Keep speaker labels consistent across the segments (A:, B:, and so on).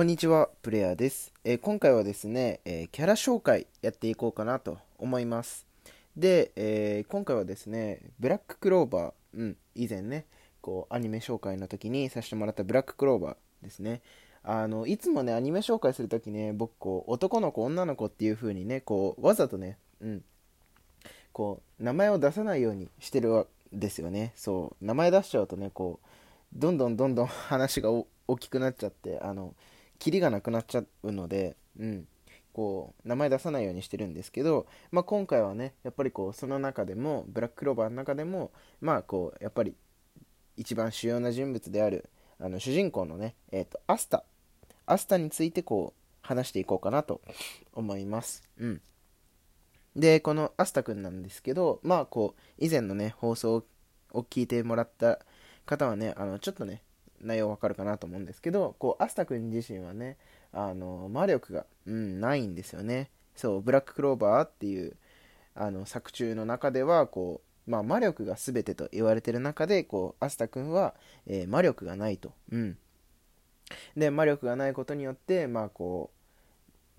A: こんにちは、プレイヤーです。えー、今回はですね、えー、キャラ紹介やっていこうかなと思います。で、えー、今回はですね、ブラッククローバー、うん、以前ね、こう、アニメ紹介の時にさせてもらったブラッククローバーですね。あの、いつもね、アニメ紹介するときね、僕、こう、男の子、女の子っていう風にね、こう、わざとね、うん、こう、名前を出さないようにしてるわですよね。そう、名前出しちゃうとね、こう、どんどんどんどん話が大きくなっちゃって、あの、キリがなくなっちゃうので、うん、こう名前出さないようにしてるんですけど、まあ、今回はねやっぱりこうその中でもブラッククローバーの中でもまあこうやっぱり一番主要な人物であるあの主人公のね、えーと、アスタアスタについてこう話していこうかなと思います。うん。で、このアスタくんなんですけど、まあこう、以前のね、放送を聞いてもらった方はね、あの、ちょっとね、内容わかるかなと思うんですけど、こう、アスタ君自身はね、あの、魔力が、うん、ないんですよね。そう、ブラッククローバーっていう、あの、作中の中では、こう、まあ、魔力が全てと言われてる中で、こう、アスタ君は、えー、魔力がないと。うん。で、魔力がないことによって、まあ、こ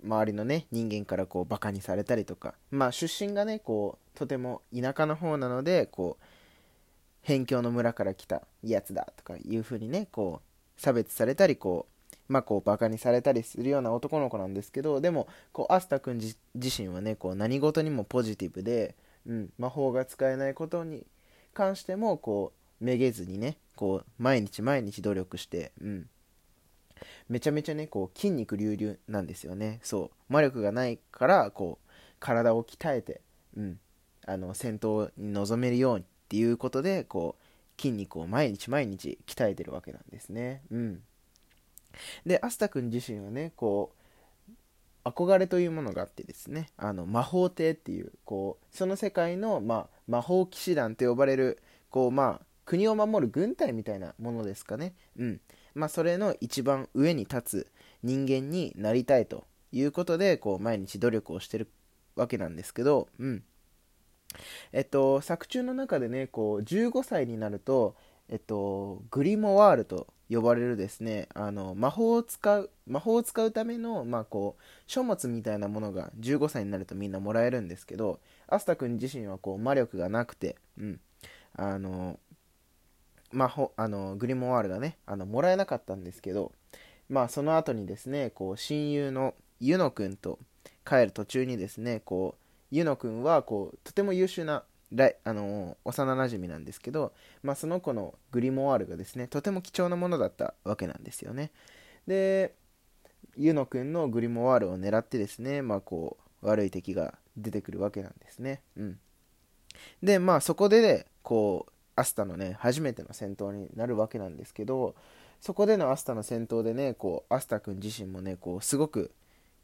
A: う、周りのね、人間からこう、バカにされたりとか、まあ、出身がね、こう、とても田舎の方なので、こう、辺境の村から来たやつだとかいう風にね、こう、差別されたり、こう、まあこう、バカにされたりするような男の子なんですけど、でも、こう、アスタ君自身はね、こう、何事にもポジティブで、うん、魔法が使えないことに関しても、こう、めげずにね、こう、毎日毎日努力して、うん、めちゃめちゃね、こう、筋肉隆々なんですよね。そう。魔力がないから、こう、体を鍛えて、うん、あの、戦闘に臨めるように、っていうことでこう筋肉を毎日毎日鍛えてるわけなんですね。うん、でアスタ君自身はねこう憧れというものがあってですねあの魔法帝っていうこうその世界の、まあ、魔法騎士団と呼ばれるこう、まあ、国を守る軍隊みたいなものですかね。うんまあ、それの一番上に立つ人間になりたいということでこう毎日努力をしてるわけなんですけど、うん、えっと、作中の中でね、こう、15歳になると、えっと、グリモワールと呼ばれるですね、あの、魔法を使う、魔法を使うための、まあ、こう、書物みたいなものが15歳になるとみんなもらえるんですけど、アスタ君自身はこう、魔力がなくて、うん、あの、魔法、あの、グリモワールがね、あの、もらえなかったんですけど、まあ、その後にですね、こう、親友のユノ君と帰る途中にですね、こう、ユノ君はこうとても優秀なあの幼なじみなんですけど、まあ、その子のグリモワールがですねとても貴重なものだったわけなんですよね。でユノ君のグリモワールを狙ってですね、まあ、こう悪い敵が出てくるわけなんですね。うん。でまあそこで、ね、こうアスタのね初めての戦闘になるわけなんですけどそこでのアスタの戦闘でねこうアスタ君自身もねこうすごく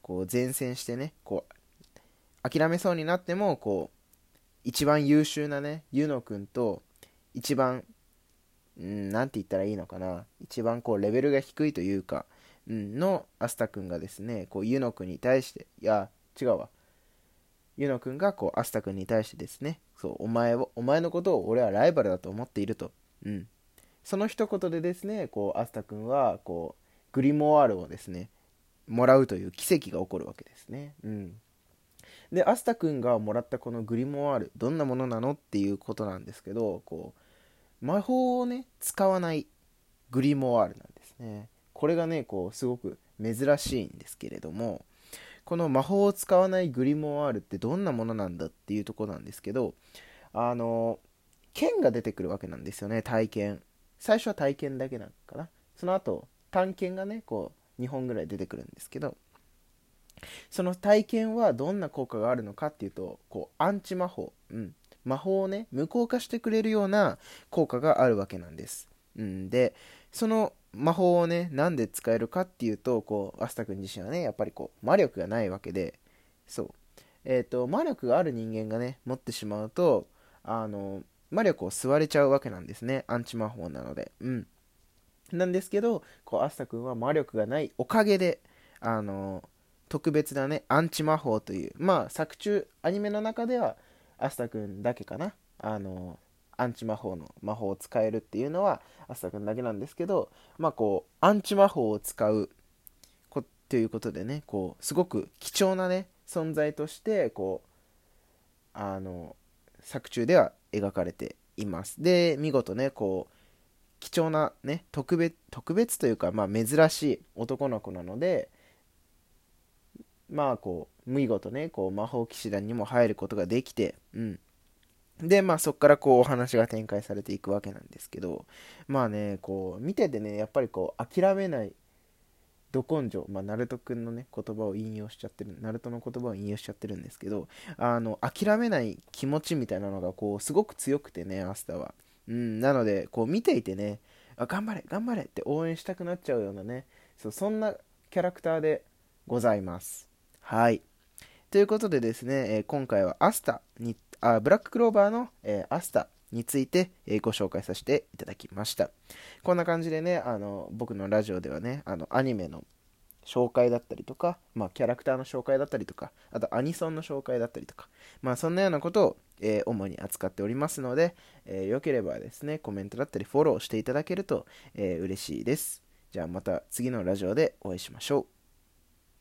A: こう前線してねこう諦めそうになってもこう一番優秀なねユノ君と一番うん何て言ったらいいのかな。一番こうレベルが低いというか、うん、のアスタ君がですねこうユノ君に対していや違うわ。ユノ君がこうアスタ君に対してですねそうお前をお前のことを俺はライバルだと思っていると、うん、その一言でですねこうアスタ君はこうグリモワールをですねもらうという奇跡が起こるわけですね。うん。でアスタ君がもらったこのグリモワールどんなものなのっていうことなんですけどこう魔法をね使わないグリモワールなんですね。これがねこうすごく珍しいんですけれどもこの魔法を使わないグリモワールってどんなものなんだっていうとこなんですけどあの剣が出てくるわけなんですよね体験。最初は体験だけなのかな。その後探検がねこう2本ぐらい出てくるんですけどその体験はどんな効果があるのかっていうとこうアンチ魔法、うん、魔法をね無効化してくれるような効果があるわけなんです、うん、でその魔法をねなんで使えるかっていうとこうアスタ君自身はねやっぱりこう魔力がないわけで。そう。えっ、ー、と魔力がある人間がね持ってしまうとあの魔力を吸われちゃうわけなんですね。アンチ魔法なので。うん。なんですけどこうアスタ君は魔力がないおかげであの特別なね、アンチ魔法という、まあ、作中、アニメの中では、アスタ君だけかな。あの、アンチ魔法の魔法を使えるっていうのは、アスタ君だけなんですけど、まあ、こう、アンチ魔法を使うということでねこうすごく貴重なね存在としてこうあの作中では描かれていますで見事ねこう貴重なね特別特別というか、まあ、珍しい男の子なのでまあこう見事ねこう魔法騎士団にも入ることができて、うん、でまあそこからこうお話が展開されていくわけなんですけどまあねこう見ててねやっぱりこう諦めないど根性、まあ、ナルト君のね、言葉を引用しちゃってる、ナルトの言葉を引用しちゃってるんですけど、あの、諦めない気持ちみたいなのが、こう、すごく強くてね、アスタは。うん、なので、こう、見ていてね、あ、頑張れ、頑張れって応援したくなっちゃうようなね、そう、そんなキャラクターでございます。はい。ということでですね、え、今回はアスタに、あ、ブラッククローバーの、え、アスタについて、えご紹介させていただきました。こんな感じでね、あの僕のラジオではね、あのアニメの紹介だったりとか、まあ、キャラクターの紹介だったりとか、あとアニソンの紹介だったりとか、まあ、そんなようなことを、えー、主に扱っておりますので、えー、よければですね、コメントだったりフォローしていただけると、えー、嬉しいです。じゃあまた次のラジオでお会いしましょう。